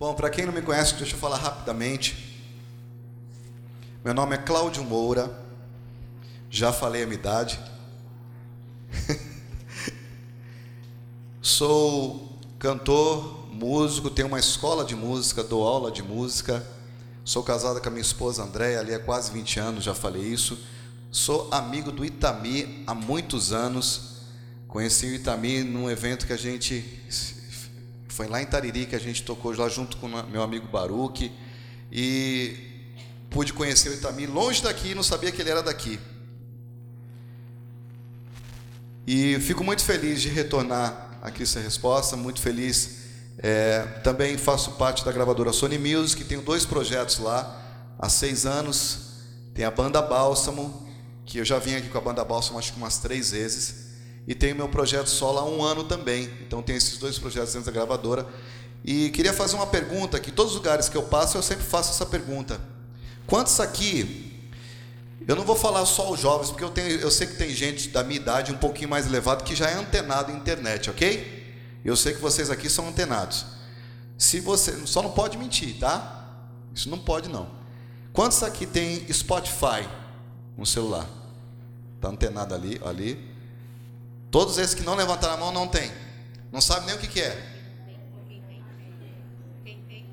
Bom, para quem não me conhece, deixa eu falar rapidamente. Meu nome é Cláudio Moura. Já falei a minha idade. Sou cantor, músico, tenho uma escola de música, dou aula de música. Sou casado com a minha esposa Andréia, ali há quase 20 anos, já falei isso. Sou amigo do Itami há muitos anos. Conheci o Itami num evento que a gente foi lá em Tariri que a gente tocou lá junto com meu amigo Baruque e pude conhecer o Itami longe daqui, não sabia que ele era daqui. E fico muito feliz de retornar aqui essa resposta, muito feliz. É, também faço parte da gravadora Sony Music, tenho dois projetos lá há seis anos. Tem a banda Bálsamo, que eu já vim aqui com a banda Bálsamo acho que umas três vezes. E tenho meu projeto solo há um ano também. Então tem esses dois projetos dentro da gravadora. E queria fazer uma pergunta, que todos os lugares que eu passo eu sempre faço essa pergunta. Quantos aqui eu não vou falar só os jovens, porque eu, tenho, eu sei que tem gente da minha idade um pouquinho mais elevado que já é antenado em internet, ok? Eu sei que vocês aqui são antenados. Se você só não pode mentir, tá? Isso não pode não. Quantos aqui tem Spotify no celular? Tá antenado ali, ali. Todos esses que não levantaram a mão não tem. Não sabe nem o que, que é.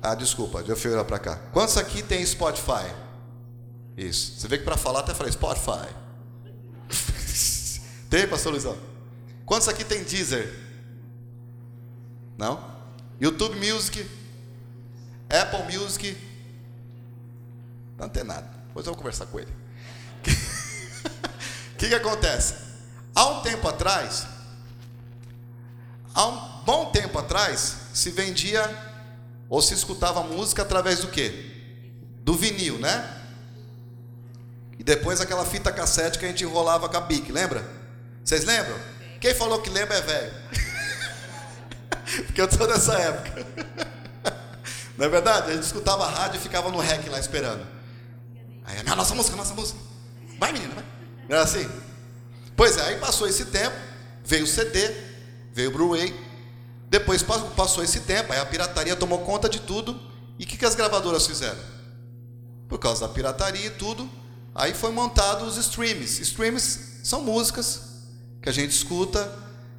Ah, desculpa, deixa eu olhar para cá. Quantos aqui tem Spotify? Isso. Você vê que para falar até falei Spotify. tem, pastor Luizão? Quantos aqui tem Deezer? Não? YouTube Music? Apple Music? Não tem nada. Depois eu vou conversar com ele. O que, que acontece? Há um tempo atrás, há um bom tempo atrás, se vendia ou se escutava música através do quê? Do vinil, né? E depois aquela fita cassete que a gente enrolava com a bic, lembra? Vocês lembram? Quem falou que lembra é velho. Porque eu sou dessa época. Não é verdade? A gente escutava a rádio e ficava no rec lá esperando. Aí, nossa música, nossa música. Vai, menina, vai. Não era assim? Pois é, aí passou esse tempo, veio o CD, veio o Blu-ray, depois passou esse tempo, aí a pirataria tomou conta de tudo, e o que, que as gravadoras fizeram? Por causa da pirataria e tudo, aí foi montado os streams. Streams são músicas que a gente escuta,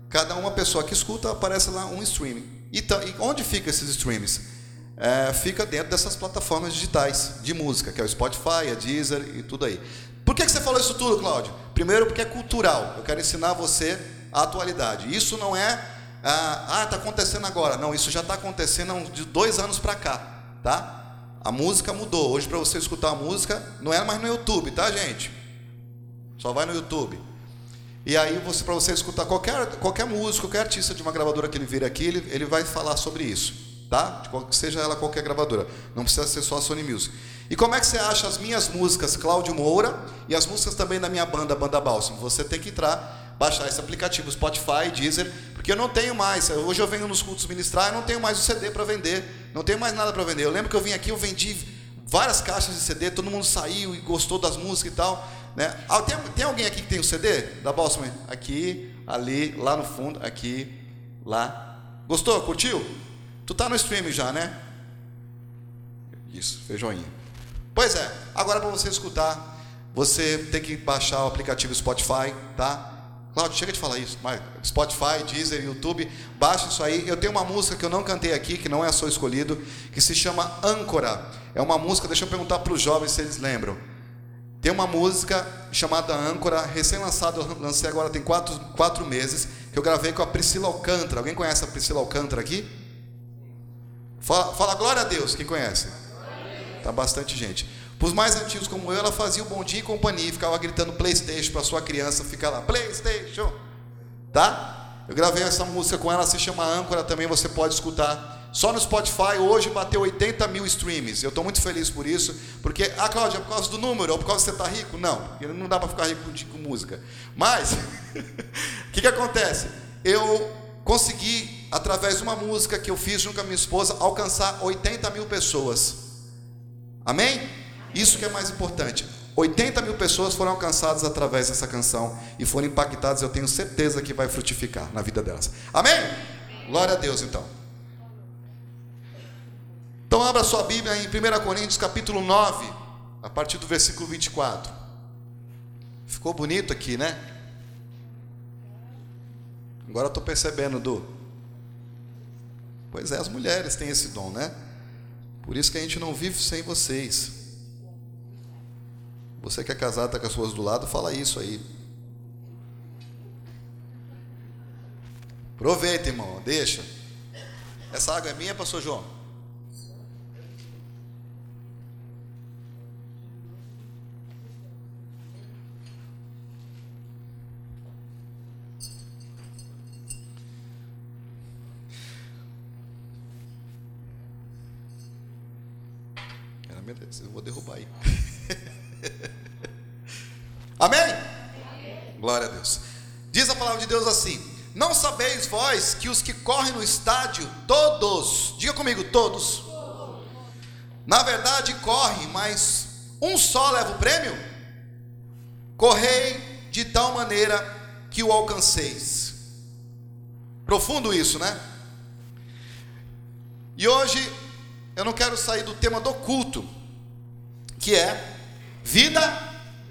cada uma pessoa que escuta aparece lá um streaming. E, e onde fica esses streams? É, fica dentro dessas plataformas digitais de música, que é o Spotify, a Deezer e tudo aí. Por que você falou isso tudo, Cláudio? Primeiro, porque é cultural. Eu quero ensinar você a atualidade. Isso não é, ah, está acontecendo agora. Não, isso já está acontecendo de dois anos para cá, tá? A música mudou. Hoje, para você escutar a música, não é mais no YouTube, tá, gente? Só vai no YouTube. E aí, você, para você escutar qualquer, qualquer músico, qualquer artista de uma gravadora que ele vir aqui, ele, ele vai falar sobre isso, tá? Seja ela qualquer gravadora. Não precisa ser só a Sony Music. E como é que você acha as minhas músicas, Cláudio Moura, e as músicas também da minha banda, Banda Bálsamo? Você tem que entrar, baixar esse aplicativo, Spotify, Deezer, porque eu não tenho mais. Hoje eu venho nos cultos ministrar e não tenho mais o CD para vender, não tenho mais nada para vender. Eu lembro que eu vim aqui, eu vendi várias caixas de CD, todo mundo saiu e gostou das músicas e tal. Né? Ah, tem, tem alguém aqui que tem o CD da Bálsamo? Aqui, ali, lá no fundo, aqui, lá. Gostou? Curtiu? Tu tá no streaming já, né? Isso, fez joinha. Pois é, agora para você escutar, você tem que baixar o aplicativo Spotify, tá? Claudio, chega de falar isso. Mas Spotify, Deezer, YouTube, baixa isso aí. Eu tenho uma música que eu não cantei aqui, que não é só escolhido, que se chama Âncora. É uma música, deixa eu perguntar para os jovens se eles lembram. Tem uma música chamada Âncora, recém-lançada, lancei agora tem quatro, quatro meses, que eu gravei com a Priscila Alcântara. Alguém conhece a Priscila Alcântara aqui? Fala, fala glória a Deus, quem conhece? Tá bastante gente. Para os mais antigos como eu, ela fazia o bom dia e companhia e ficava gritando PlayStation para sua criança ficar lá, PlayStation. Tá? Eu gravei essa música com ela, se chama Âncora, também você pode escutar. Só no Spotify hoje bateu 80 mil streams. Eu estou muito feliz por isso, porque, ah, Cláudia, é por causa do número, ou por causa que você está rico? Não, não dá para ficar rico com, música. Mas, o que, que acontece? Eu consegui, através de uma música que eu fiz junto com a minha esposa, alcançar 80 mil pessoas. Amém? Isso que é mais importante. 80 mil pessoas foram alcançadas através dessa canção e foram impactadas. Eu tenho certeza que vai frutificar na vida delas. Amém? Glória a Deus, então. Então abra sua Bíblia em 1 Coríntios capítulo 9, a partir do versículo 24. Ficou bonito aqui, né? Agora eu estou percebendo, Du. Pois é, as mulheres têm esse dom, né? Por isso que a gente não vive sem vocês. Você que é casado, está com as suas do lado, fala isso aí. Aproveita, irmão, deixa. Essa água é minha, pastor João? Vós que os que correm no estádio, todos, diga comigo, todos, na verdade correm, mas um só leva o prêmio? Correi de tal maneira que o alcanceis. Profundo isso, né? E hoje eu não quero sair do tema do culto, que é vida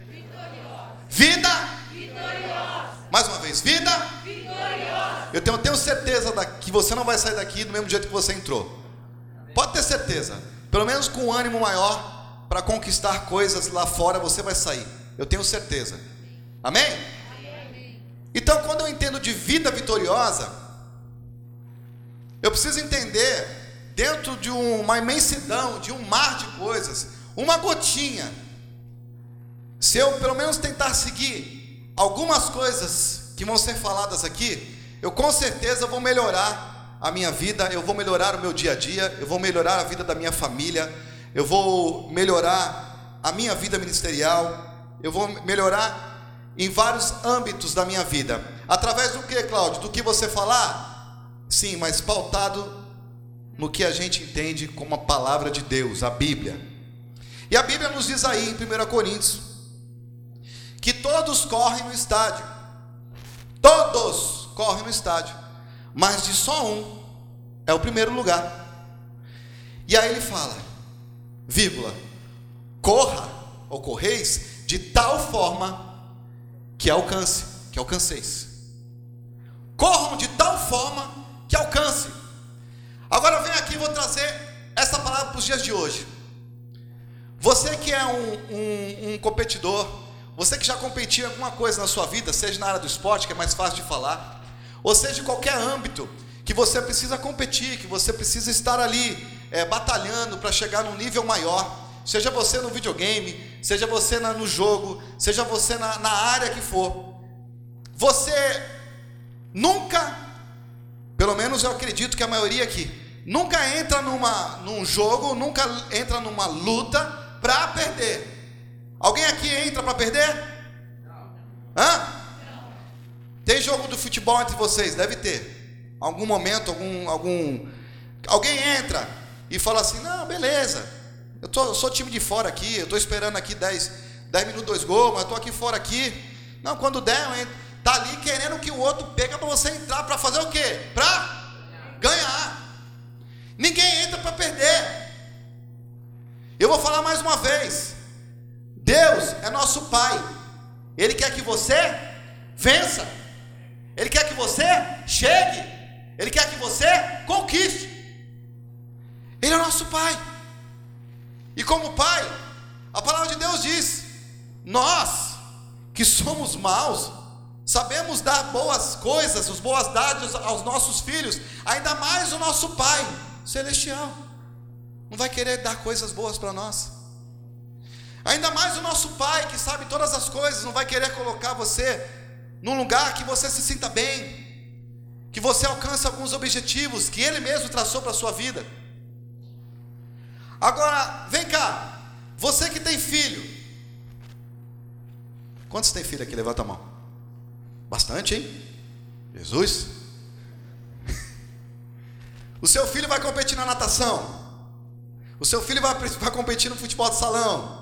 vitoriosa. Vida vitoriosa. Mais uma vez, vida vitoriosa. Eu tenho, tenho certeza da, que você não vai sair daqui do mesmo jeito que você entrou. Pode ter certeza. Pelo menos com um ânimo maior para conquistar coisas lá fora, você vai sair. Eu tenho certeza. Amém? Amém? Então, quando eu entendo de vida vitoriosa, eu preciso entender dentro de uma imensidão, de um mar de coisas, uma gotinha, se eu pelo menos tentar seguir algumas coisas que vão ser faladas aqui, eu com certeza vou melhorar a minha vida, eu vou melhorar o meu dia a dia, eu vou melhorar a vida da minha família, eu vou melhorar a minha vida ministerial, eu vou melhorar em vários âmbitos da minha vida. Através do que, Cláudio? Do que você falar? Sim, mas pautado no que a gente entende como a palavra de Deus, a Bíblia. E a Bíblia nos diz aí em 1 Coríntios que todos correm no estádio. Todos correm no estádio. Mas de só um é o primeiro lugar. E aí ele fala, vírgula, corra ou correis de tal forma que alcance, que alcanceis. Corram de tal forma que alcance. Agora vem aqui e vou trazer essa palavra para os dias de hoje. Você que é um, um, um competidor, você que já competiu em alguma coisa na sua vida, seja na área do esporte, que é mais fácil de falar, ou seja, qualquer âmbito que você precisa competir, que você precisa estar ali é, batalhando para chegar num nível maior, seja você no videogame, seja você na, no jogo, seja você na, na área que for, você nunca, pelo menos eu acredito que a maioria aqui, nunca entra numa, num jogo, nunca entra numa luta para perder. Alguém aqui entra para perder? Não. Hã? Tem jogo do futebol entre vocês? Deve ter. Algum momento, algum, algum. Alguém entra e fala assim: não, beleza. Eu, tô, eu sou time de fora aqui, eu estou esperando aqui 10, 10 minutos, dois gols, mas eu estou aqui fora aqui. Não, quando der. Tá ali querendo que o outro pega para você entrar para fazer o quê? Para ganhar. Ninguém entra para perder. Eu vou falar mais uma vez. Deus é nosso Pai. Ele quer que você vença. Ele quer que você chegue. Ele quer que você conquiste. Ele é nosso Pai. E como Pai, a palavra de Deus diz: nós que somos maus, sabemos dar boas coisas, os boas dádivas aos nossos filhos, ainda mais o nosso Pai celestial não vai querer dar coisas boas para nós. Ainda mais o nosso Pai, que sabe todas as coisas, não vai querer colocar você num lugar que você se sinta bem, que você alcance alguns objetivos que Ele mesmo traçou para a sua vida. Agora, vem cá, você que tem filho, quantos tem filho aqui? Levanta a mão. Bastante, hein? Jesus. O seu filho vai competir na natação. O seu filho vai, vai competir no futebol de salão.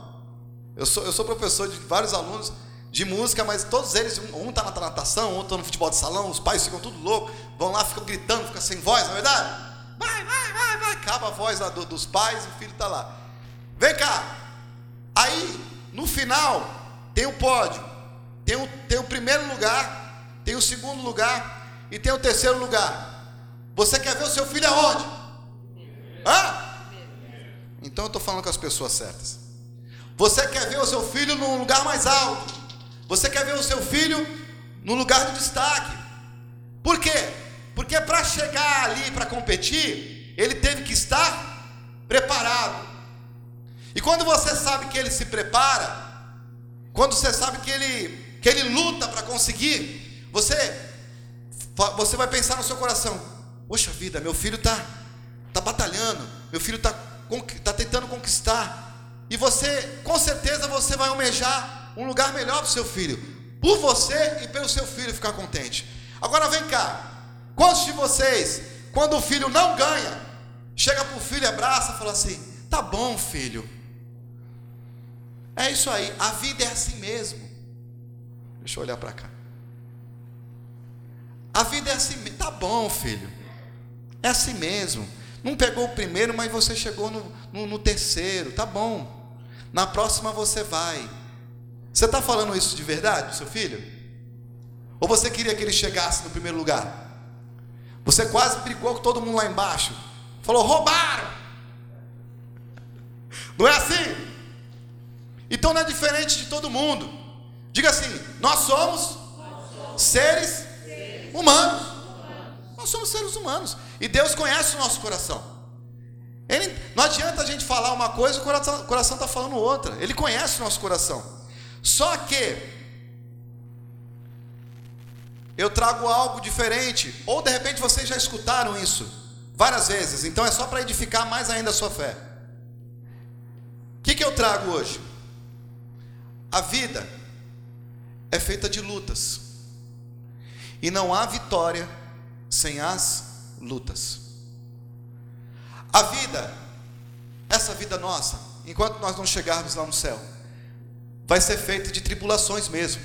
Eu sou, eu sou professor de vários alunos de música, mas todos eles, um está na natação, outro está no futebol de salão, os pais ficam tudo loucos, vão lá, ficam gritando, ficam sem voz, não é verdade? Vai, vai, vai, vai, acaba a voz do, dos pais, o filho está lá. Vem cá. Aí, no final, tem o pódio. Tem o, tem o primeiro lugar, tem o segundo lugar e tem o terceiro lugar. Você quer ver o seu filho aonde? Hã? Então eu estou falando com as pessoas certas. Você quer ver o seu filho num lugar mais alto. Você quer ver o seu filho no lugar de destaque. Por quê? Porque para chegar ali para competir, ele teve que estar preparado. E quando você sabe que ele se prepara, quando você sabe que ele, que ele luta para conseguir, você, você vai pensar no seu coração: Poxa vida, meu filho está tá batalhando, meu filho está tá tentando conquistar. E você, com certeza, você vai almejar um lugar melhor para o seu filho, por você e pelo seu filho ficar contente. Agora vem cá, quantos de vocês, quando o filho não ganha, chega para o filho, abraça e fala assim: Tá bom, filho, é isso aí, a vida é assim mesmo. Deixa eu olhar para cá. A vida é assim mesmo. Tá bom, filho. É assim mesmo. Não pegou o primeiro, mas você chegou no, no, no terceiro. Tá bom. Na próxima você vai. Você está falando isso de verdade, seu filho? Ou você queria que ele chegasse no primeiro lugar? Você quase brigou com todo mundo lá embaixo. Falou, roubaram. Não é assim? Então não é diferente de todo mundo. Diga assim: nós somos, seres, seres humanos. humanos. Nós somos seres humanos. E Deus conhece o nosso coração. Ele, não adianta a gente falar uma coisa e o coração está falando outra. Ele conhece o nosso coração. Só que eu trago algo diferente. Ou de repente vocês já escutaram isso várias vezes. Então é só para edificar mais ainda a sua fé. O que, que eu trago hoje? A vida é feita de lutas. E não há vitória sem as lutas. A vida, essa vida nossa, enquanto nós não chegarmos lá no céu, vai ser feita de tribulações mesmo.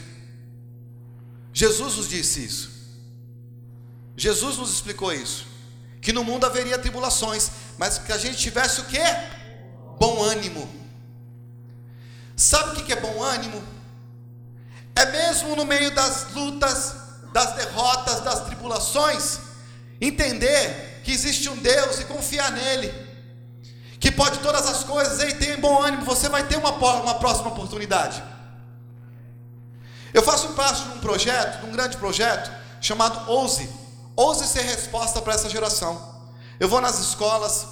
Jesus nos disse isso. Jesus nos explicou isso. Que no mundo haveria tribulações, mas que a gente tivesse o que? Bom ânimo. Sabe o que é bom ânimo? É mesmo no meio das lutas, das derrotas, das tribulações, entender que existe um Deus e confiar nele, pode todas as coisas, e tem bom ânimo, você vai ter uma, uma próxima oportunidade. Eu faço parte de um projeto, de um grande projeto, chamado Ouse. Ouse ser resposta para essa geração. Eu vou nas escolas,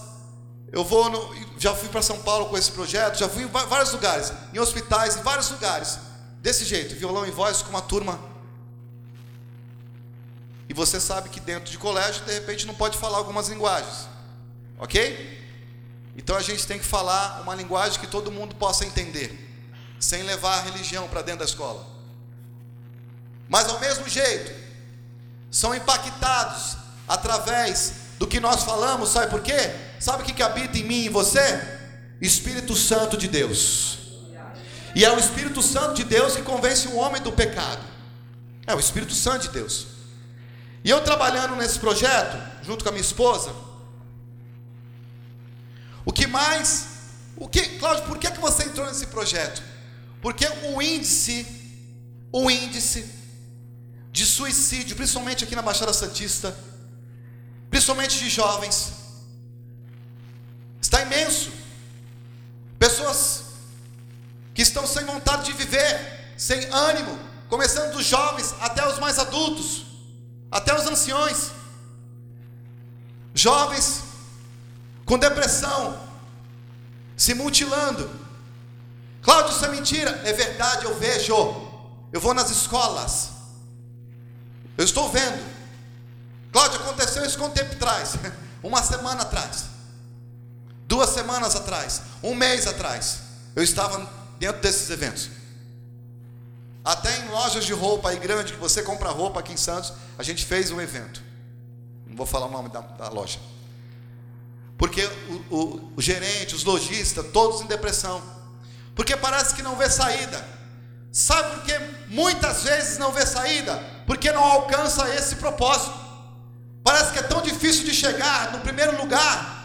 eu vou no, já fui para São Paulo com esse projeto, já fui em vários lugares, em hospitais, em vários lugares. Desse jeito, violão e voz com uma turma. E você sabe que dentro de colégio, de repente, não pode falar algumas linguagens. Ok? Então a gente tem que falar uma linguagem que todo mundo possa entender, sem levar a religião para dentro da escola. Mas ao mesmo jeito, são impactados através do que nós falamos, sabe por quê? Sabe o que, habita em mim e em você? Espírito Santo de Deus. E é o Espírito Santo de Deus que convence o homem do pecado. É o Espírito Santo de Deus. E eu trabalhando nesse projeto, junto com a minha esposa, que mais, o que, Cláudio, por que, que você entrou nesse projeto? Porque o índice, o índice de suicídio, principalmente aqui na Baixada Santista, principalmente de jovens, está imenso. Pessoas que estão sem vontade de viver, sem ânimo, começando dos jovens até os mais adultos, até os anciões. Jovens com depressão, se mutilando. Cláudio, isso é mentira. É verdade, eu vejo. Eu vou nas escolas. Eu estou vendo. Cláudio, aconteceu isso quanto tempo atrás? Uma semana atrás. Duas semanas atrás. Um mês atrás. Eu estava dentro desses eventos. Até em lojas de roupa aí grande, que você compra roupa aqui em Santos, a gente fez um evento. Não vou falar o nome da, da loja. Porque o, o, o gerente, os lojistas, todos em depressão. Porque parece que não vê saída. Sabe por que muitas vezes não vê saída? Porque não alcança esse propósito. Parece que é tão difícil de chegar no primeiro lugar.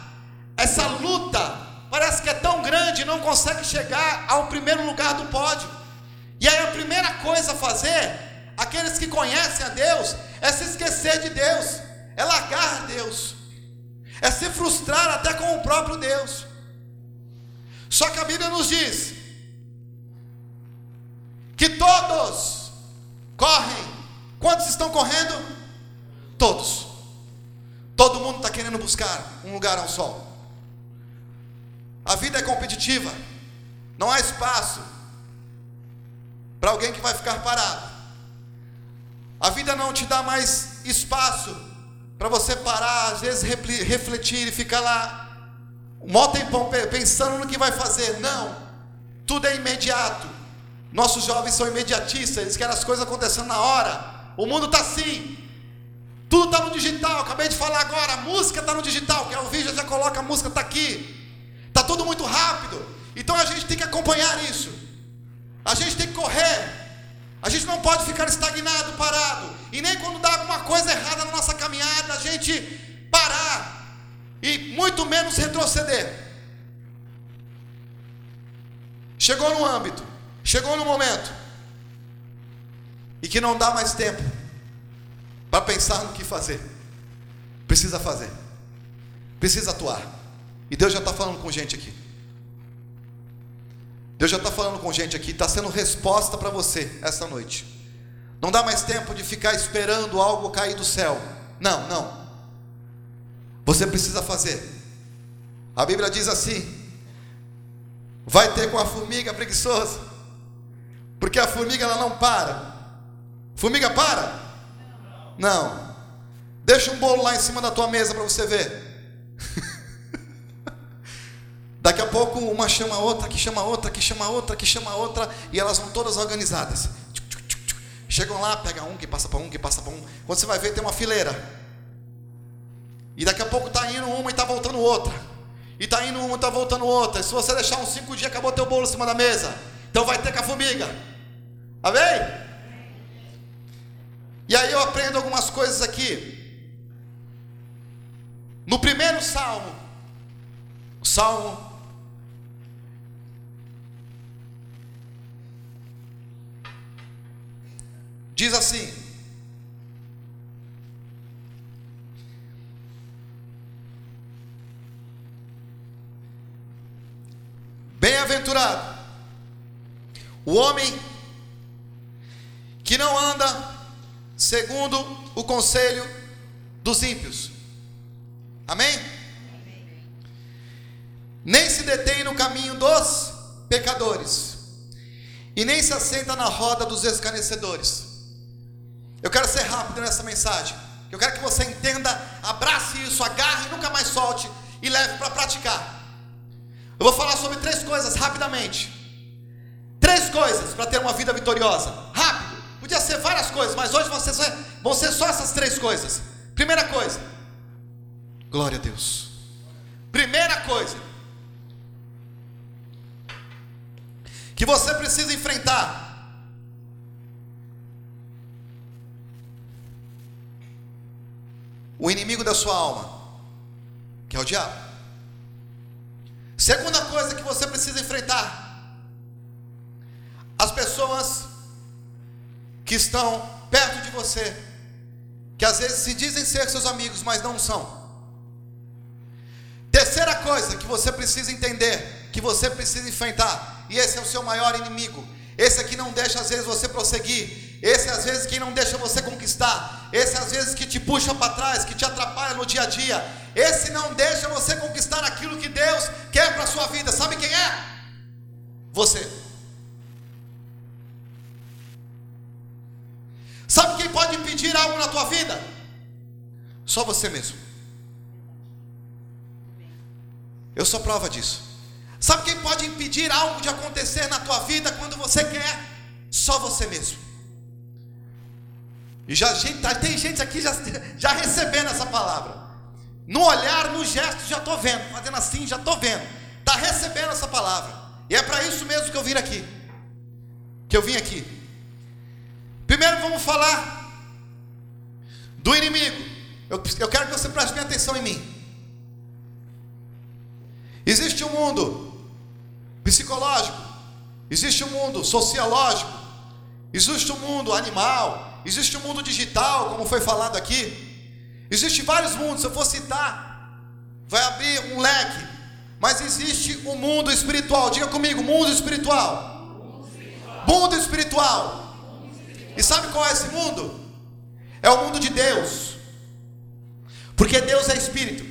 essa luta parece que é tão grande não consegue chegar ao primeiro lugar do pódio. E aí a primeira coisa a fazer, aqueles que conhecem a Deus, é se esquecer de Deus, é largar Deus, é se frustrar até com o próprio Deus. Só que a Bíblia nos diz que todos correm. Quantos estão correndo? Todos. Todo mundo está querendo buscar um lugar ao sol. A vida é competitiva. Não há espaço para alguém que vai ficar parado. A vida não te dá mais espaço para você parar, às vezes refletir e ficar lá um mó tempão pensando no que vai fazer. Não. Tudo é imediato. Nossos jovens são imediatistas, eles querem as coisas acontecendo na hora. O mundo está assim. Tudo está no digital. Acabei de falar agora, a música está no digital. Quer ouvir, já, já coloca a música, está aqui. Está tudo muito rápido. Então a gente tem que acompanhar isso. A gente tem que correr. A gente não pode ficar estagnado, parado. E nem quando dá alguma coisa errada na nossa caminhada, a gente parar. E muito menos retroceder. Chegou no âmbito, chegou no momento, e que não dá mais tempo para pensar no que fazer. Precisa fazer, precisa atuar. E Deus já está falando com gente aqui. Deus já está falando com gente aqui, está sendo resposta para você essa noite. Não dá mais tempo de ficar esperando algo cair do céu. Não, não. Você precisa fazer. A Bíblia diz assim: vai ter com a formiga preguiçosa, porque a formiga ela não para. Formiga para? Não. Deixa um bolo lá em cima da tua mesa para você ver. Daqui a pouco uma chama outra, que chama outra, que chama outra, que chama outra, e elas vão todas organizadas. Chegam lá, pega um, que passa para um, que passa para um. Quando você vai ver, tem uma fileira. E daqui a pouco está indo uma e está voltando outra. E está indo uma e está voltando outra. E se você deixar uns cinco dias, acabou teu bolo em cima da mesa. Então vai ter com a formiga. Amém? E aí eu aprendo algumas coisas aqui. No primeiro salmo, o salmo Diz assim: Bem-aventurado o homem que não anda segundo o conselho dos ímpios. Amém? Nem se detém no caminho dos pecadores, e nem se assenta na roda dos escarnecedores. Eu quero ser rápido nessa mensagem. Eu quero que você entenda, abrace isso, agarre, nunca mais solte e leve para praticar. Eu vou falar sobre três coisas rapidamente. Três coisas para ter uma vida vitoriosa. Rápido. Podia ser várias coisas, mas hoje ser, só, vão ser só essas três coisas. Primeira coisa. Glória a Deus. Primeira coisa. Que você precisa enfrentar o inimigo da sua alma, que é o diabo. Segunda coisa que você precisa enfrentar: as pessoas que estão perto de você, que às vezes se dizem ser seus amigos, mas não são. Terceira coisa que você precisa entender, que você precisa enfrentar, e esse é o seu maior inimigo, esse aqui não deixa às vezes você prosseguir, esse às vezes que não deixa você conquistar, esse às vezes que te puxa para trás, que te atrapalha no dia a dia, esse não deixa você conquistar aquilo que Deus quer para a sua vida. Sabe quem é? Você. Sabe quem pode impedir algo na tua vida? Só você mesmo. Eu sou prova disso. Sabe quem pode impedir algo de acontecer na tua vida quando você quer? Só você mesmo. E já tá, tem gente aqui já, já recebendo essa palavra. No olhar, no gesto, já estou vendo. Fazendo assim, já estou vendo. Está recebendo essa palavra. E é para isso mesmo que eu vim aqui. Que eu vim aqui. Primeiro vamos falar do inimigo. Eu, eu quero que você preste atenção em mim. Existe um mundo psicológico, existe um mundo sociológico, existe um mundo animal, existe um mundo digital, como foi falado aqui. Existe vários mundos, se eu for citar, vai abrir um leque. Mas existe o um mundo espiritual. Diga comigo, mundo espiritual. Mundo espiritual. Mundo espiritual. E sabe qual é esse mundo? É o mundo de Deus. Porque Deus é espírito.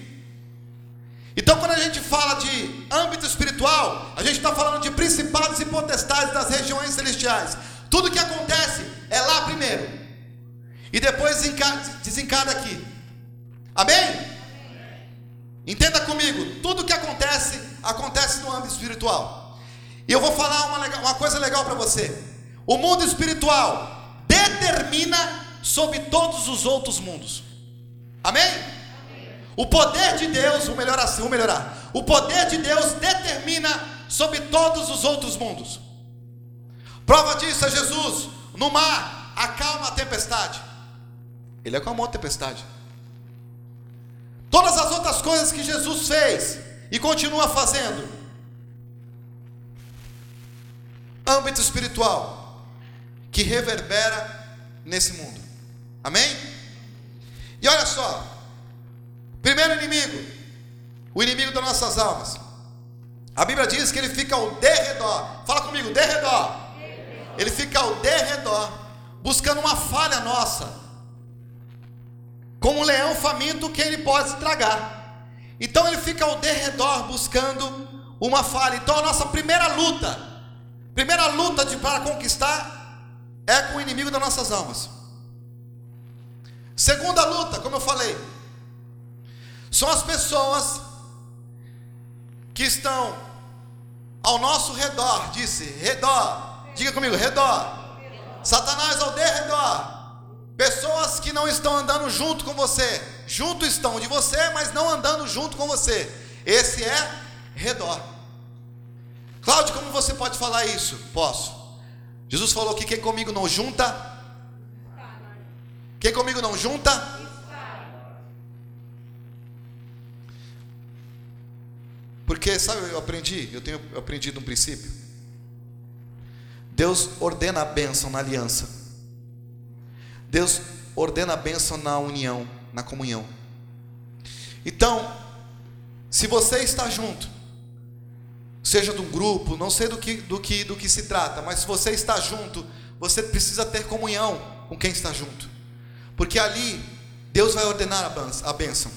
Então, quando a gente fala de âmbito espiritual, a gente está falando de principados e potestades das regiões celestiais. Tudo que acontece é lá primeiro, e depois desencada aqui. Amém? Entenda comigo, tudo que acontece, acontece no âmbito espiritual. E eu vou falar uma, uma coisa legal para você. O mundo espiritual determina sobre todos os outros mundos. Amém? O poder de Deus, vou melhorar assim, vou melhorar. O poder de Deus determina sobre todos os outros mundos. Prova disso é Jesus, no mar, acalma a tempestade. Ele acalmou a tempestade. Todas as outras coisas que Jesus fez e continua fazendo. Âmbito espiritual que reverbera nesse mundo. Amém? E olha só, Primeiro inimigo, o inimigo das nossas almas. A Bíblia diz que ele fica ao derredor. Fala comigo, derredor. Ele fica ao derredor, buscando uma falha nossa. Como um leão faminto que ele pode estragar. Então ele fica ao derredor buscando uma falha. Então a nossa primeira luta, primeira luta de, para conquistar é com o inimigo das nossas almas. Segunda luta, como eu falei, são as pessoas que estão ao nosso redor, disse, redor. Diga comigo, redor. Satanás ao derredor. Pessoas que não estão andando junto com você. Junto estão de você, mas não andando junto com você. Esse é redor. Cláudio, como você pode falar isso? Posso. Jesus falou que quem comigo não junta. Quem comigo não junta Porque, sabe, eu aprendi, eu tenho aprendido um princípio. Deus ordena a bênção na aliança. Deus ordena a bênção na união, na comunhão. Então, se você está junto, seja de um grupo, não sei do que, do que, do que se trata, mas se você está junto, você precisa ter comunhão com quem está junto, porque ali Deus vai ordenar a bênção.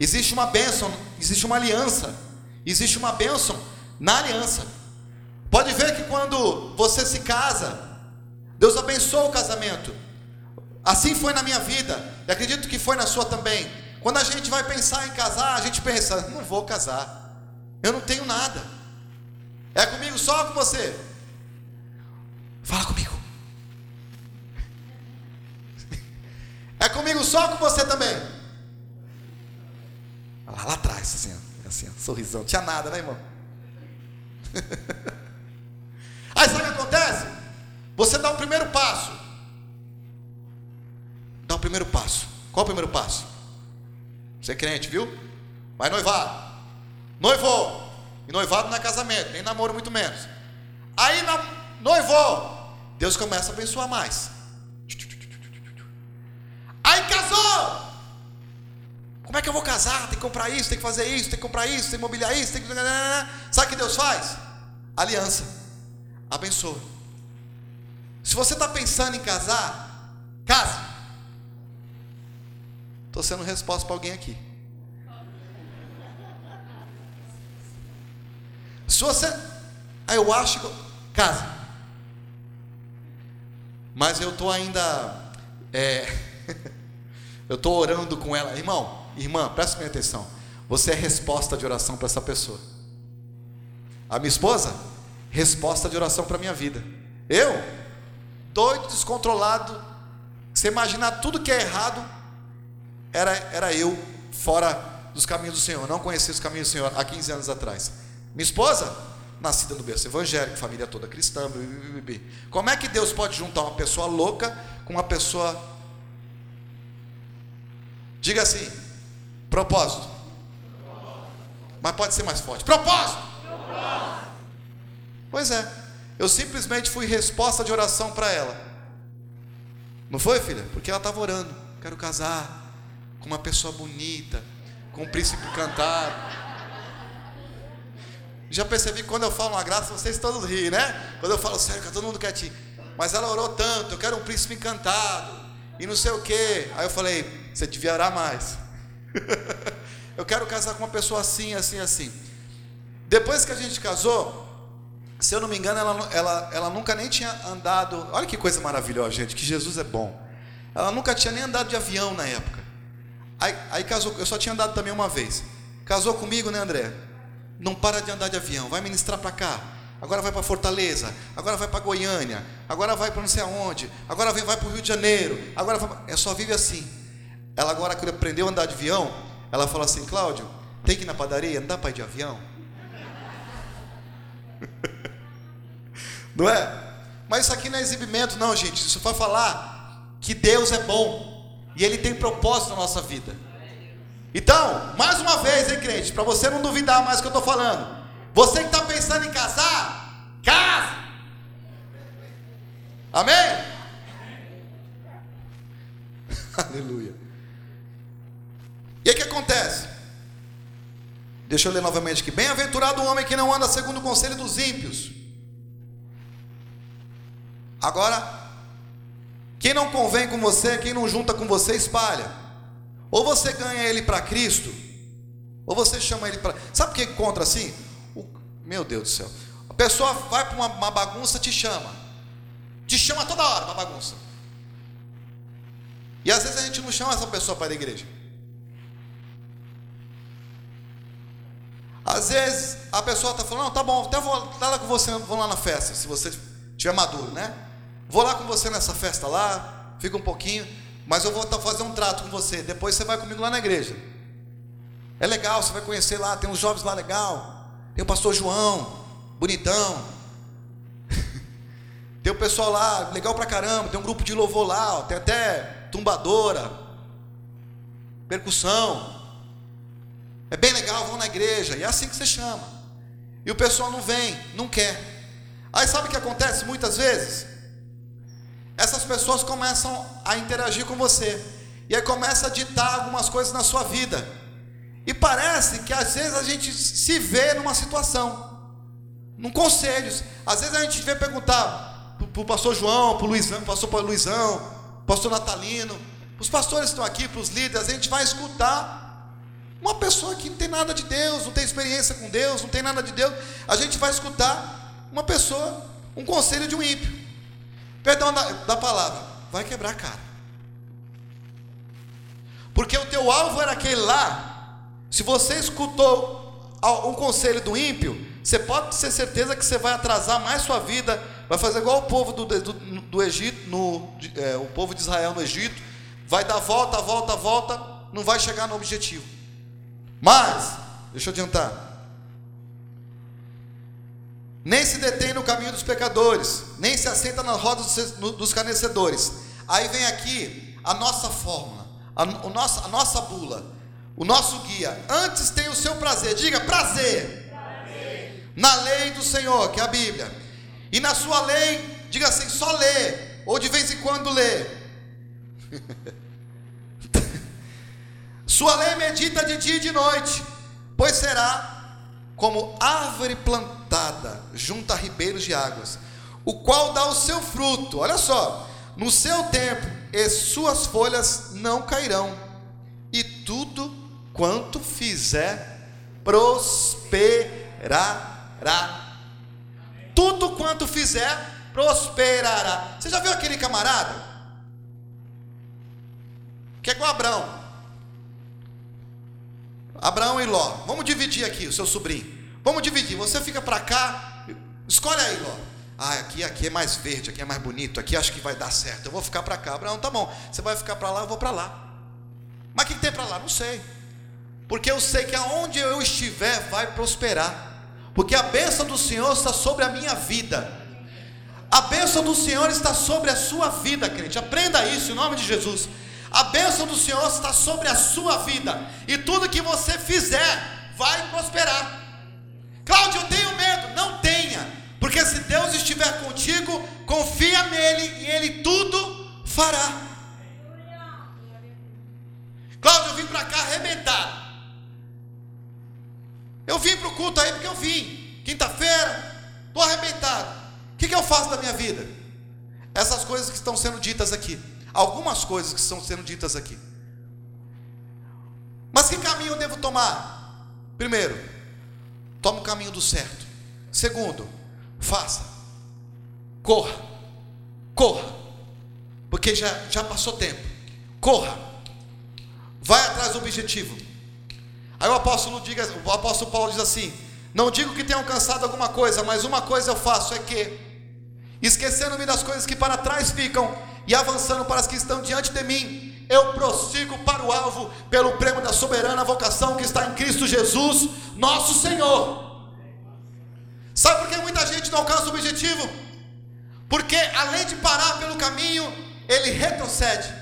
Existe uma bênção, existe uma aliança Existe uma bênção na aliança. Pode ver que quando você se casa, Deus abençoa o casamento. Assim foi na minha vida, e acredito que foi na sua também. Quando a gente vai pensar em casar, a gente pensa: não vou casar, eu não tenho nada. É comigo só com você? Fala comigo. É comigo só com você também? Lá, lá atrás, assim. Assim, sorrisão. Tinha nada, né, irmão? Aí sabe o que acontece? Você dá o primeiro passo. Dá o primeiro passo. Qual o primeiro passo? É crente, viu? Vai noivar. Noivou. E noivado não é casamento, nem namoro muito menos. Aí na, noivou. Deus começa a abençoar mais. Aí casou. Como é que eu vou casar? Tem que comprar isso, tem que fazer isso, tem que comprar isso, tem que mobiliar isso, tem que. Sabe o que Deus faz? Aliança. Abençoa. Se você está pensando em casar, case. Estou sendo resposta para alguém aqui. Se você. Ah, eu acho que. Casa. Mas eu estou ainda. É, eu estou orando com ela. Irmão, Irmã, preste minha atenção. Você é resposta de oração para essa pessoa. A minha esposa, resposta de oração para a minha vida. Eu, doido, descontrolado. Você imaginar tudo que é errado, era, era eu fora dos caminhos do Senhor. Não conhecia os caminhos do Senhor há 15 anos atrás. Minha esposa, nascida no berço evangélico, família toda cristã. Como é que Deus pode juntar uma pessoa louca com uma pessoa. Diga assim, Propósito. Mas pode ser mais forte. Propósito. Pois é. Eu simplesmente fui resposta de oração para ela. Não foi, filha? Porque ela estava orando. Quero casar com uma pessoa bonita, com um príncipe cantado. Já percebi que quando eu falo uma graça, vocês todos riem, né? Quando eu falo sério, todo mundo quietinho. Mas ela orou tanto, eu quero um príncipe encantado. E não sei o quê. Aí eu falei, você devia orar mais. eu quero casar com uma pessoa assim, assim, assim. Depois que a gente casou, se eu não me engano, ela, ela, ela nunca nem tinha andado. Olha que coisa maravilhosa, gente, que Jesus é bom. Ela nunca tinha nem andado de avião na época. Aí, aí casou, eu só tinha andado também uma vez. Casou comigo, né, André? Não para de andar de avião, vai ministrar para cá. Agora vai para Fortaleza, agora vai para Goiânia, agora vai para não sei aonde, agora vai para o Rio de Janeiro, agora vai, é só vive assim. Ela agora quando aprendeu a andar de avião, ela fala assim, Cláudio, tem que ir na padaria, dá para ir de avião? não é? Mas isso aqui não é exibimento, não, gente. Isso foi falar que Deus é bom e Ele tem propósito na nossa vida. Então, mais uma vez, hein, crente, para você não duvidar mais do que eu estou falando. Você que está pensando em casar, casa. Amém? Aleluia. E aí o que acontece? Deixa eu ler novamente aqui. Bem-aventurado o homem que não anda segundo o conselho dos ímpios. Agora, quem não convém com você, quem não junta com você, espalha. Ou você ganha ele para Cristo, ou você chama ele para. Sabe o que encontra assim? O... Meu Deus do céu. A pessoa vai para uma, uma bagunça, te chama. Te chama toda hora para bagunça. E às vezes a gente não chama essa pessoa para a igreja. Às vezes a pessoa está falando, não, tá bom, até vou lá com você, vou lá na festa, se você estiver maduro, né? Vou lá com você nessa festa lá, fica um pouquinho, mas eu vou fazer um trato com você. Depois você vai comigo lá na igreja. É legal, você vai conhecer lá, tem uns jovens lá legal. Tem o pastor João, bonitão. tem o pessoal lá, legal pra caramba, tem um grupo de louvor lá, ó, tem até tumbadora, percussão. É bem legal, vão na igreja. E é assim que você chama. E o pessoal não vem, não quer. Aí sabe o que acontece muitas vezes? Essas pessoas começam a interagir com você. E aí começa a ditar algumas coisas na sua vida. E parece que às vezes a gente se vê numa situação, num conselhos. Às vezes a gente vê perguntar para o pastor João, para o Luizão, pastor para Luizão, pastor Natalino, os pastores estão aqui, para os líderes, a gente vai escutar uma pessoa que não tem nada de Deus, não tem experiência com Deus, não tem nada de Deus, a gente vai escutar uma pessoa, um conselho de um ímpio. Perdão da, da palavra, vai quebrar a cara. Porque o teu alvo era aquele lá. Se você escutou um conselho do ímpio, você pode ter certeza que você vai atrasar mais sua vida, vai fazer igual o povo do, do, do Egito, no, é, o povo de Israel no Egito, vai dar volta, volta, volta, não vai chegar no objetivo. Mas, deixa eu adiantar. Nem se detém no caminho dos pecadores, nem se assenta nas rodas dos carnecedores. Aí vem aqui a nossa fórmula, a, o nosso, a nossa bula, o nosso guia. Antes tem o seu prazer, diga prazer. prazer. Na lei do Senhor, que é a Bíblia. E na sua lei, diga assim, só lê, ou de vez em quando lê. Sua lei medita de dia e de noite, pois será como árvore plantada junto a ribeiros de águas, o qual dá o seu fruto, olha só, no seu tempo, e suas folhas não cairão, e tudo quanto fizer prosperará. Tudo quanto fizer prosperará. Você já viu aquele camarada? Que é igual Abraão. Abraão e Ló. Vamos dividir aqui o seu sobrinho. Vamos dividir. Você fica para cá. Escolhe aí, Ló. Ah, aqui, aqui é mais verde, aqui é mais bonito, aqui acho que vai dar certo. Eu vou ficar para cá. Abraão, tá bom. Você vai ficar para lá, eu vou para lá. Mas o que tem para lá? Não sei. Porque eu sei que aonde eu estiver vai prosperar. Porque a bênção do Senhor está sobre a minha vida. A bênção do Senhor está sobre a sua vida, crente. Aprenda isso em nome de Jesus. A bênção do Senhor está sobre a sua vida, e tudo que você fizer vai prosperar. Cláudio, eu tenho medo. Não tenha, porque se Deus estiver contigo, confia nele e ele tudo fará. Cláudio, eu vim para cá arrebentado. Eu vim para o culto aí porque eu vim. Quinta-feira, estou arrebentado. O que, que eu faço da minha vida? Essas coisas que estão sendo ditas aqui. Algumas coisas que estão sendo ditas aqui. Mas que caminho eu devo tomar? Primeiro, tome o caminho do certo. Segundo, faça. Corra. Corra. Porque já, já passou tempo. Corra. Vai atrás do objetivo. Aí o apóstolo, diga, o apóstolo Paulo diz assim: Não digo que tenha alcançado alguma coisa, mas uma coisa eu faço é que, esquecendo-me das coisas que para trás ficam e avançando para as que estão diante de mim, eu prossigo para o alvo pelo prêmio da soberana vocação que está em Cristo Jesus, nosso Senhor. Sabe por que muita gente não alcança o objetivo? Porque além de parar pelo caminho, ele retrocede.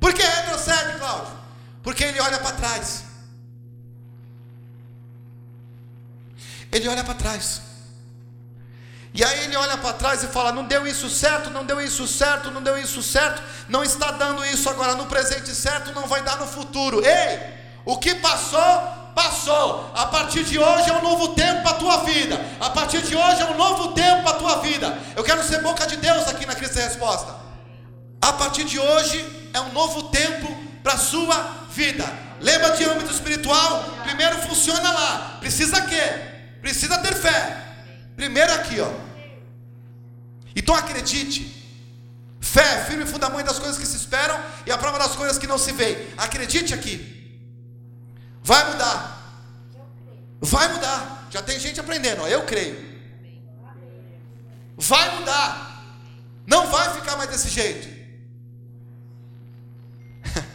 Por que retrocede, Cláudio? Porque ele olha para trás. Ele olha para trás. E aí ele olha para trás e fala: não deu isso certo, não deu isso certo, não deu isso certo, não está dando isso agora no presente certo, não vai dar no futuro. Ei, o que passou, passou. A partir de hoje é um novo tempo para a tua vida. A partir de hoje é um novo tempo para a tua vida. Eu quero ser boca de Deus aqui na Cristo Resposta. A partir de hoje é um novo tempo para a sua vida. Lembra de âmbito espiritual? Primeiro funciona lá. Precisa quê? Precisa ter fé. Primeiro aqui, ó. Então acredite. Fé, é firme fundamento das coisas que se esperam e a prova das coisas que não se veem. Acredite aqui. Vai mudar. Vai mudar. Já tem gente aprendendo, ó. Eu creio. Vai mudar. Não vai ficar mais desse jeito.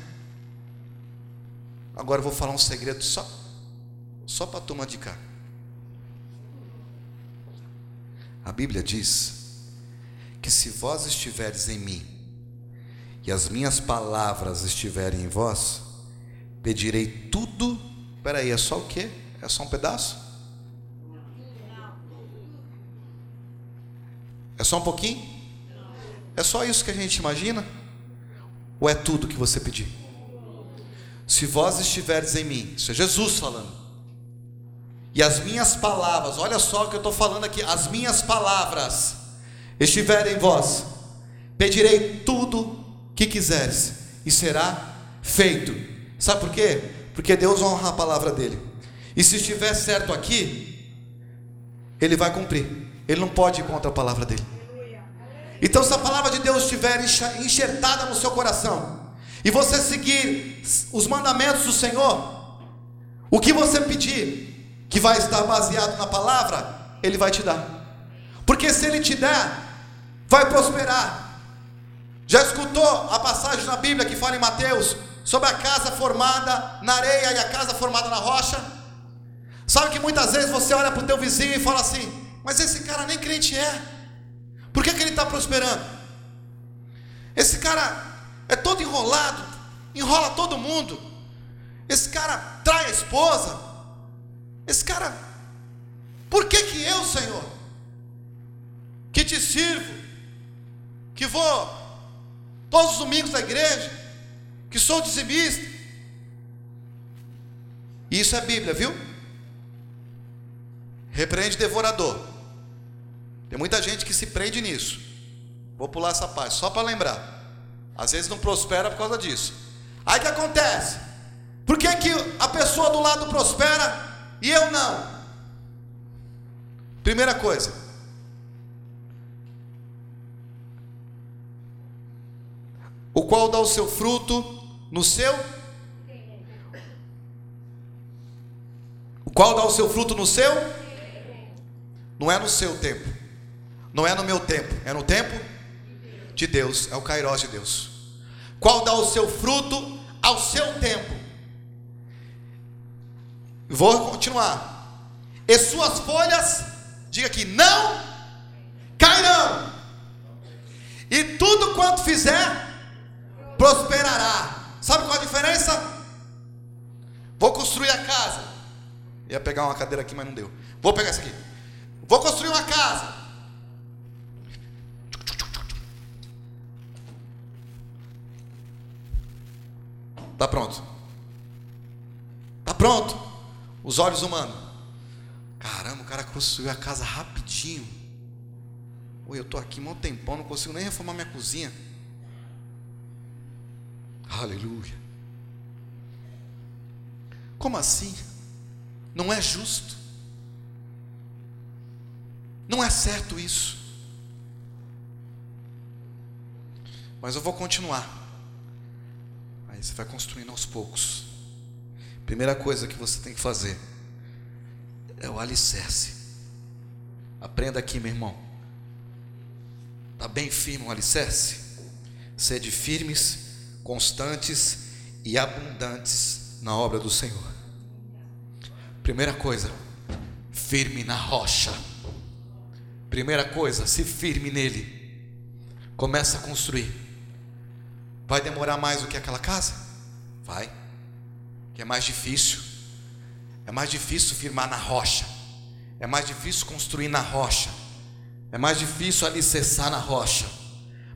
Agora eu vou falar um segredo só, só para a turma de cá. A Bíblia diz que se vós estiveres em mim e as minhas palavras estiverem em vós, pedirei tudo. Espera aí, é só o quê? É só um pedaço? É só um pouquinho? É só isso que a gente imagina? Ou é tudo que você pedir? Se vós estiveres em mim, isso é Jesus falando e as minhas palavras, olha só o que eu estou falando aqui, as minhas palavras estiverem em vós, pedirei tudo que quiseres e será feito. Sabe por quê? Porque Deus honra a palavra dele. E se estiver certo aqui, ele vai cumprir. Ele não pode ir contra a palavra dele. Então, se a palavra de Deus estiver enxertada no seu coração, e você seguir os mandamentos do Senhor, o que você pedir, que vai estar baseado na palavra, Ele vai te dar. Porque se Ele te der, vai prosperar. Já escutou a passagem na Bíblia que fala em Mateus sobre a casa formada na areia e a casa formada na rocha? Sabe que muitas vezes você olha para o teu vizinho e fala assim: Mas esse cara nem crente é. Por que, que ele está prosperando? Esse cara é todo enrolado, enrola todo mundo. Esse cara trai a esposa, esse cara, por que que eu, Senhor, que te sirvo, que vou todos os domingos à igreja, que sou dizimista, isso é Bíblia, viu? Repreende devorador. Tem muita gente que se prende nisso. Vou pular essa parte, só para lembrar. Às vezes não prospera por causa disso. Aí o que acontece? Por que, que a pessoa do lado prospera e eu não. Primeira coisa. O qual dá o seu fruto no seu O qual dá o seu fruto no seu Não é no seu tempo. Não é no meu tempo, é no tempo de Deus, é o Kairos de Deus. Qual dá o seu fruto ao seu tempo. Vou continuar. E suas folhas, diga aqui, não cairão. E tudo quanto fizer, prosperará. Sabe qual a diferença? Vou construir a casa. Ia pegar uma cadeira aqui, mas não deu. Vou pegar essa aqui. Vou construir uma casa. Tá pronto. Tá pronto. Os olhos humanos. Caramba, o cara construiu a casa rapidinho. Oi, eu tô aqui um tempão, não consigo nem reformar minha cozinha. Aleluia. Como assim? Não é justo. Não é certo isso. Mas eu vou continuar. Aí você vai construindo aos poucos. Primeira coisa que você tem que fazer é o alicerce. Aprenda aqui, meu irmão. Está bem firme o alicerce? Sede firmes, constantes e abundantes na obra do Senhor. Primeira coisa, firme na rocha. Primeira coisa, se firme nele. Começa a construir. Vai demorar mais do que aquela casa? Vai. Que é mais difícil. É mais difícil firmar na rocha. É mais difícil construir na rocha. É mais difícil alicerçar na rocha.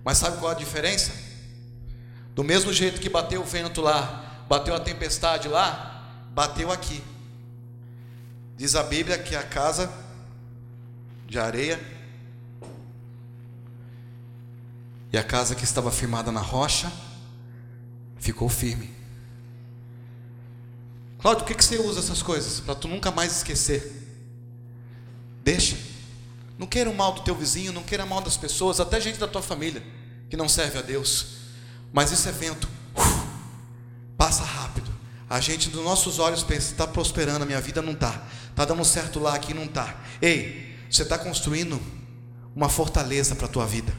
Mas sabe qual a diferença? Do mesmo jeito que bateu o vento lá, bateu a tempestade lá, bateu aqui. Diz a Bíblia que a casa de areia e a casa que estava firmada na rocha ficou firme. Cláudio, por que, que você usa essas coisas? Para tu nunca mais esquecer. Deixa. Não queira o mal do teu vizinho, não queira o mal das pessoas, até gente da tua família que não serve a Deus. Mas isso é vento. Uf, passa rápido. A gente dos nossos olhos pensa, está prosperando, a minha vida não está. Está dando certo lá, aqui não está. Ei, você está construindo uma fortaleza para a tua vida.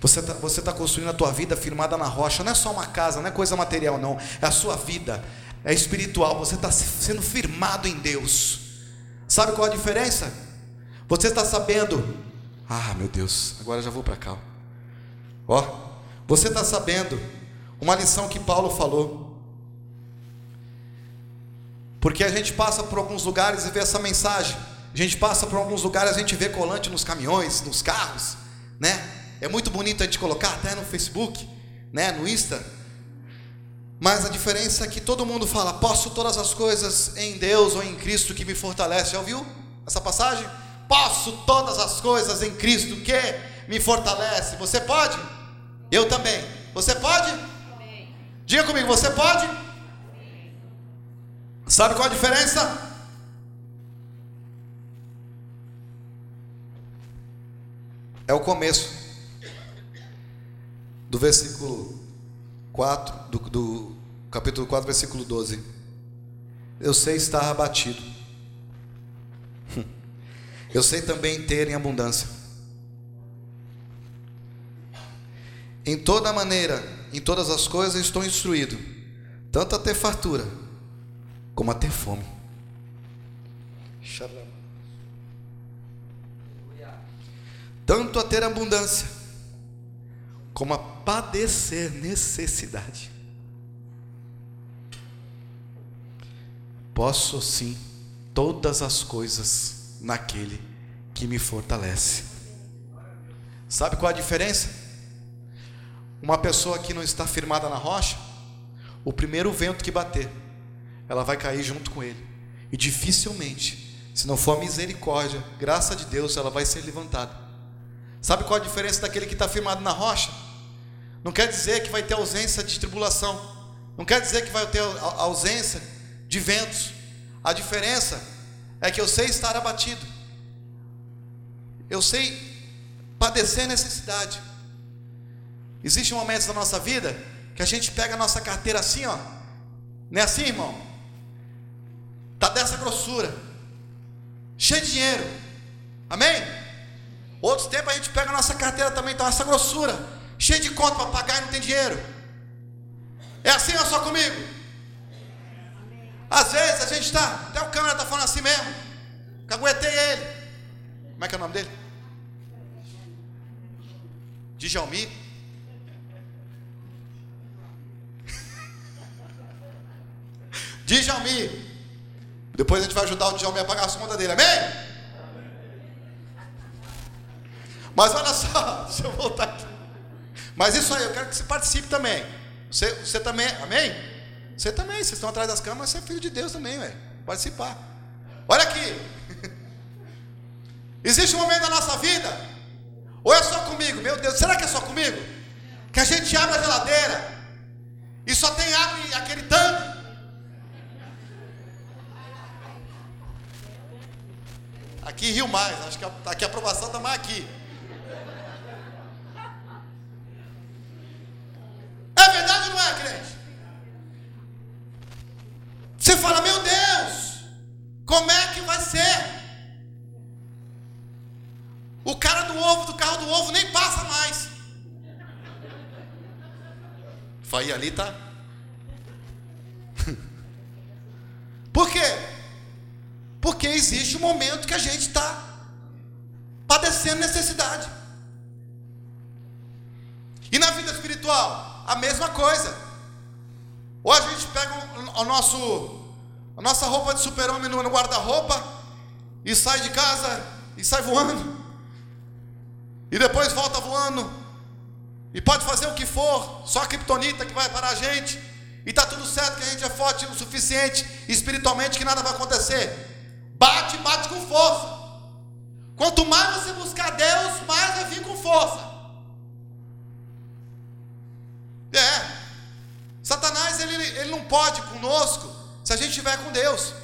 Você está você tá construindo a tua vida firmada na rocha. Não é só uma casa, não é coisa material, não. É a sua vida. É espiritual. Você está sendo firmado em Deus. Sabe qual a diferença? Você está sabendo. Ah, meu Deus, agora já vou para cá. Ó, você está sabendo uma lição que Paulo falou. Porque a gente passa por alguns lugares e vê essa mensagem. A gente passa por alguns lugares, a gente vê colante nos caminhões, nos carros, né? É muito bonito a gente colocar até no Facebook, né, no Insta. Mas a diferença é que todo mundo fala: "Posso todas as coisas em Deus ou em Cristo que me fortalece". Já ouviu essa passagem? Posso todas as coisas em Cristo que me fortalece. Você pode? Eu também. Você pode? Diga comigo, você pode? Sabe qual a diferença? É o começo do versículo 4, do, do capítulo 4, versículo 12. Eu sei estar abatido. Eu sei também ter em abundância. Em toda maneira, em todas as coisas estou instruído, tanto a ter fartura, como a ter fome. Tanto a ter abundância, como a padecer necessidade. Posso sim todas as coisas naquele que me fortalece. Sabe qual a diferença? Uma pessoa que não está firmada na rocha, o primeiro vento que bater, ela vai cair junto com ele. E dificilmente, se não for a misericórdia, graça de Deus, ela vai ser levantada. Sabe qual a diferença daquele que está firmado na rocha? Não quer dizer que vai ter ausência de tribulação. Não quer dizer que vai ter ausência de ventos. A diferença é que eu sei estar abatido. Eu sei padecer necessidade. Existem momentos da nossa vida que a gente pega a nossa carteira assim, ó. Não é assim, irmão? Tá dessa grossura. Cheio de dinheiro. Amém? Outros tempos a gente pega a nossa carteira também, tá essa grossura cheio de conta para pagar e não tem dinheiro. É assim ou só comigo? Às vezes a gente está, até o câmera está falando assim mesmo. Caguetei ele. Como é que é o nome dele? Djalmi. Djalmi. Depois a gente vai ajudar o Djalma a pagar as contas dele, amém? Mas olha só, deixa eu voltar aqui. Mas isso aí, eu quero que você participe também. Você, você também, amém? Você também, vocês estão atrás das câmeras, você é filho de Deus também, velho. Participar. Olha aqui. Existe um momento da nossa vida, ou é só comigo, meu Deus, será que é só comigo? Que a gente abre a geladeira e só tem água aquele tanque. Aqui riu mais, acho que a, aqui a aprovação está mais aqui. É verdade ou não é, crente? Você fala, meu Deus, como é que vai ser? O cara do ovo, do carro do ovo, nem passa mais. Foi ali, tá? Por quê? Porque existe um momento que a gente está padecendo necessidade. E na vida espiritual, a mesma coisa. Ou a gente pega o nosso, a nossa roupa de super-homem no guarda-roupa e sai de casa e sai voando. E depois volta voando. E pode fazer o que for, só a criptonita que vai parar a gente. E está tudo certo que a gente é forte o suficiente espiritualmente que nada vai acontecer. Bate, bate com força. Quanto mais você buscar Deus, mais vai vir com força. É. Satanás, ele, ele não pode conosco se a gente estiver com Deus.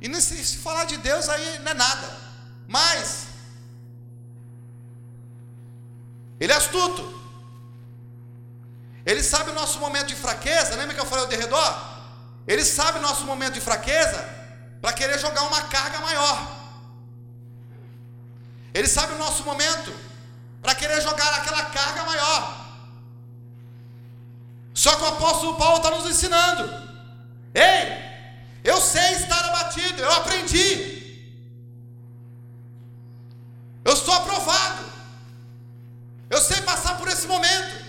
E nesse, se falar de Deus aí não é nada. Mas, ele é astuto. Ele sabe o nosso momento de fraqueza. Lembra que eu falei o derredor? Ele sabe o nosso momento de fraqueza para querer jogar uma carga maior. Ele sabe o nosso momento para querer jogar aquela carga maior. Só que o apóstolo Paulo está nos ensinando: ei, eu sei estar abatido, eu aprendi, eu sou aprovado, eu sei passar por esse momento.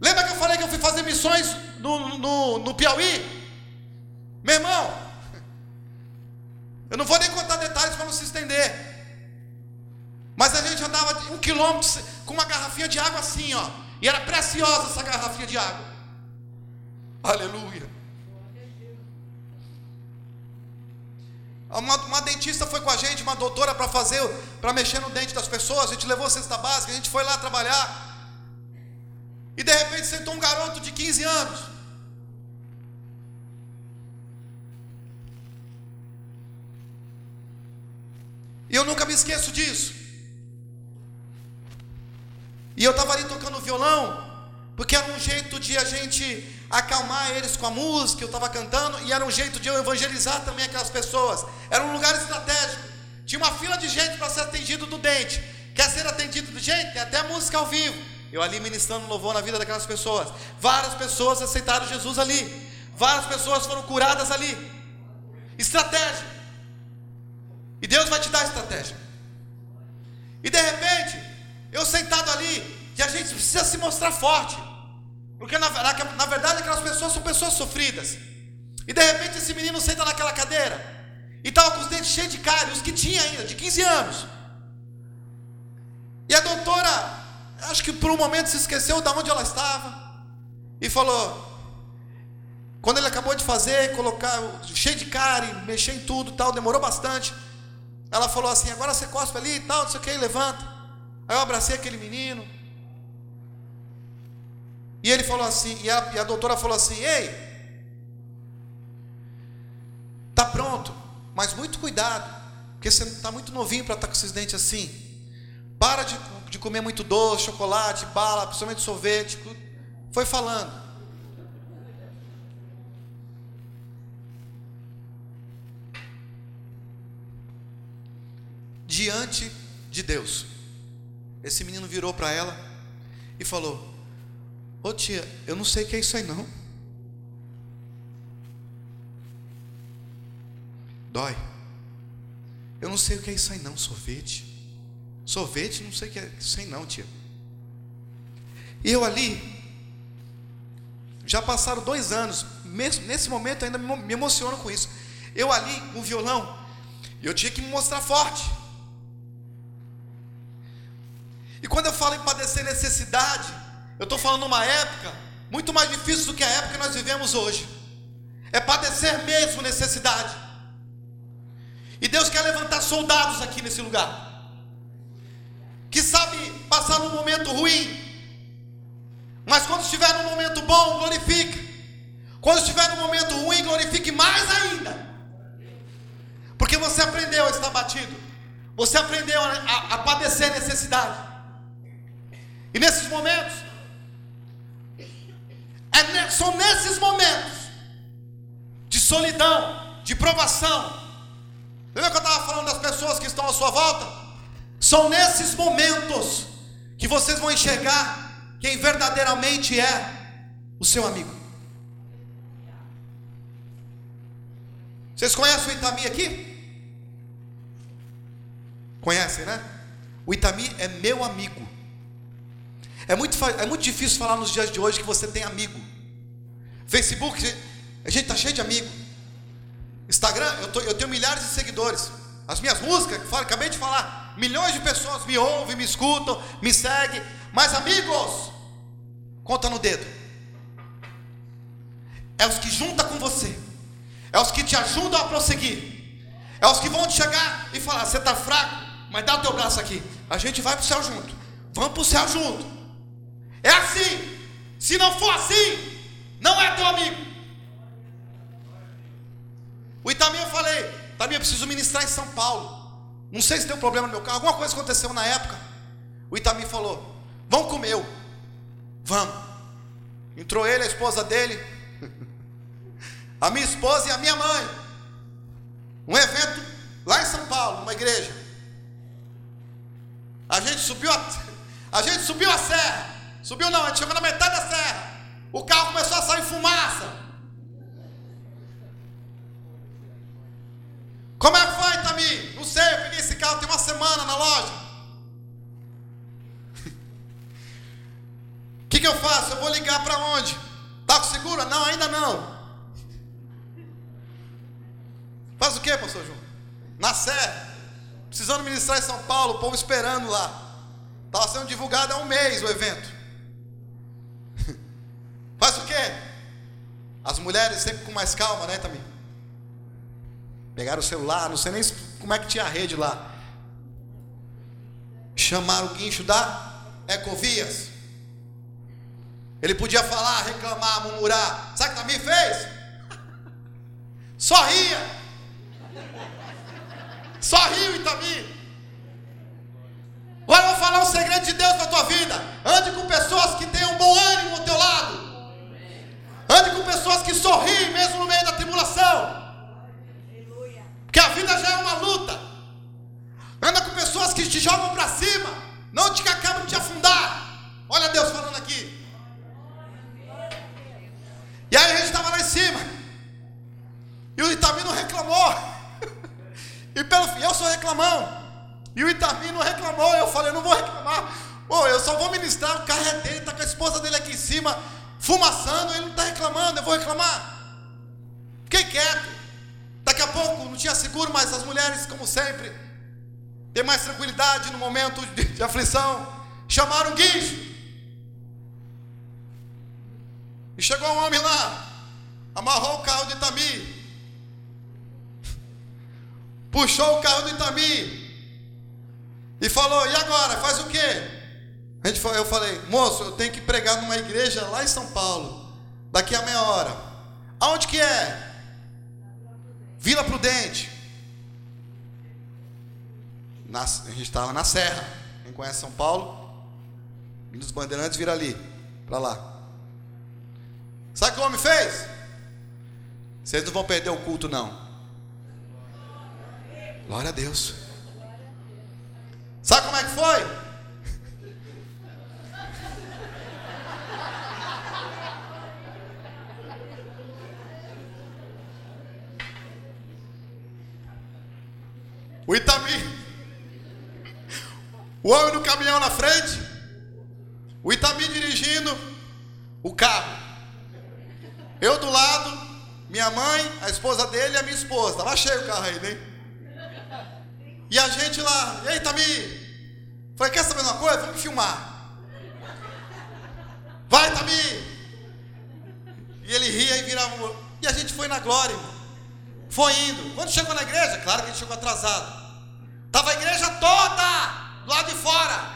Lembra que eu falei que eu fui fazer missões no, no, no Piauí? Meu irmão, eu não vou nem contar detalhes para não se estender. Mas a gente andava um quilômetro com uma garrafinha de água assim, ó. E era preciosa essa garrafinha de água. Aleluia. Uma, uma, dentista foi com a gente, uma doutora para fazer, para mexer no dente das pessoas. A gente levou a cesta básica, a gente foi lá trabalhar. E de repente sentou um garoto de 15 anos. E eu nunca me esqueço disso. E eu estava ali tocando violão, porque era um jeito de a gente acalmar eles com a música, eu estava cantando, e era um jeito de eu evangelizar também aquelas pessoas. Era um lugar estratégico. Tinha uma fila de gente para ser atendido do dente. Quer ser atendido do gente? Tem até música ao vivo. Eu ali ministrando louvor na vida daquelas pessoas. Várias pessoas aceitaram Jesus ali. Várias pessoas foram curadas ali. Estratégia. E Deus vai te dar estratégia. E de repente, eu sentado ali, e a gente precisa se mostrar forte. Porque na, na, na verdade aquelas pessoas são pessoas sofridas. E de repente esse menino senta naquela cadeira. E estava com os dentes cheios de cárie, os que tinha ainda, de 15 anos. E a doutora, acho que por um momento se esqueceu de onde ela estava. E falou: quando ele acabou de fazer, colocar cheio de cárie, mexer em tudo tal, demorou bastante. Ela falou assim: agora você cospe ali e tal, não sei o que, levanta. Aí eu abracei aquele menino. E ele falou assim, e a, e a doutora falou assim: ei, tá pronto, mas muito cuidado, porque você está muito novinho para estar tá com esses dentes assim. Para de, de comer muito doce, chocolate, bala, principalmente sorvete. Foi falando. Diante de Deus. Esse menino virou para ela e falou: Ô tia, eu não sei o que é isso aí não. Dói. Eu não sei o que é isso aí não, sorvete. Sorvete, não sei o que é isso aí não, tia. E eu ali, já passaram dois anos, mesmo nesse momento ainda me emociono com isso. Eu ali com o violão, eu tinha que me mostrar forte. E quando eu falo em padecer necessidade, eu estou falando uma época muito mais difícil do que a época que nós vivemos hoje. É padecer mesmo necessidade. E Deus quer levantar soldados aqui nesse lugar. Que sabe passar num momento ruim. Mas quando estiver num momento bom, glorifique. Quando estiver num momento ruim, glorifique mais ainda. Porque você aprendeu a estar batido. Você aprendeu a, a, a padecer necessidade. E nesses momentos, é, são nesses momentos de solidão, de provação. Lembra que eu estava falando das pessoas que estão à sua volta? São nesses momentos que vocês vão enxergar quem verdadeiramente é o seu amigo. Vocês conhecem o Itami aqui? Conhecem, né? O Itami é meu amigo. É muito, é muito difícil falar nos dias de hoje que você tem amigo. Facebook, a gente está cheio de amigo. Instagram, eu, tô, eu, tenho milhares de seguidores. As minhas músicas, falo, acabei de falar, milhões de pessoas me ouvem, me escutam, me seguem. Mas amigos, conta no dedo. É os que juntam com você. É os que te ajudam a prosseguir. É os que vão te chegar e falar: você está fraco, mas dá o teu braço aqui. A gente vai para o céu junto. Vamos para o céu junto. É assim. Se não for assim, não é teu amigo. O Itami eu falei, Itami, eu preciso ministrar em São Paulo. Não sei se tem um problema no meu carro, alguma coisa aconteceu na época. O Itami falou: Vamos comer. Vamos. Entrou ele, a esposa dele, a minha esposa e a minha mãe. Um evento lá em São Paulo, numa igreja. A gente subiu a, a gente subiu a serra. Subiu não, a gente chegou na metade da serra. O carro começou a sair fumaça. Como é que foi, Tami? Não sei, eu peguei esse carro tem uma semana na loja. O que, que eu faço? Eu vou ligar para onde? Tá com segura? Não, ainda não. Faz o que, pastor João? Na Sé. Precisando ministrar em São Paulo, o povo esperando lá. Estava sendo divulgado há um mês o evento. Faz o quê? As mulheres sempre com mais calma, né, também? Pegaram o celular, não sei nem como é que tinha a rede lá. Chamaram o guincho da Ecovias. Ele podia falar, reclamar, murmurar. Sabe o que também fez? Sorria. Sorriu, Itami. Agora eu vou falar um segredo de Deus para a tua vida. Ande com pessoas que tenham bom ânimo ao teu lado. Ande com pessoas que sorriem mesmo no meio da tribulação. Porque a vida já é uma luta. Anda com pessoas que te jogam para cima, não te acabam de te afundar. Olha Deus falando aqui. E aí a gente estava lá em cima. E o Itamino reclamou. e pelo fim, eu sou reclamão. E o Itamino reclamou. Eu falei, eu não vou reclamar. Pô, eu só vou ministrar. O carro é dele, está com a esposa dele aqui em cima, fumaçando. Ele não está reclamando, eu vou reclamar. Fiquei quieto. Daqui a pouco não tinha seguro, mas as mulheres, como sempre, têm mais tranquilidade no momento de, de aflição. Chamaram o guincho. E chegou um homem lá, amarrou o carro de Itami, puxou o carro do Itami e falou: E agora? Faz o quê? Gente, eu falei: Moço, eu tenho que pregar numa igreja lá em São Paulo, daqui a meia hora. Aonde que é? Vila Prudente. Na, a gente estava na Serra. Quem conhece São Paulo? Dos Bandeirantes, vira ali, para lá. Sabe o que o homem fez? Vocês não vão perder o culto, não. Glória a Deus. Sabe como é que foi? O Itami. O homem no caminhão na frente. O Itami dirigindo o carro. Eu do lado, minha mãe, a esposa dele e a minha esposa. Tava cheio o carro aí, né? E a gente lá, e aí, Tami? Falei, quer saber uma coisa? Vamos filmar. Vai, Tami! E ele ria e virava. E a gente foi na glória, irmão. Foi indo. Quando chegou na igreja, claro que a gente chegou atrasado. Tava a igreja toda do lado de fora.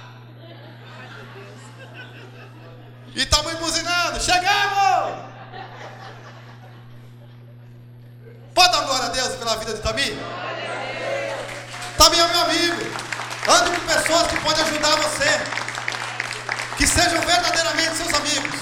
E estamos buzinando. Chegamos! Pode dar glória a Deus pela vida de Tami? Tami é meu amigo. Ande com pessoas que podem ajudar você. Que sejam verdadeiramente seus amigos.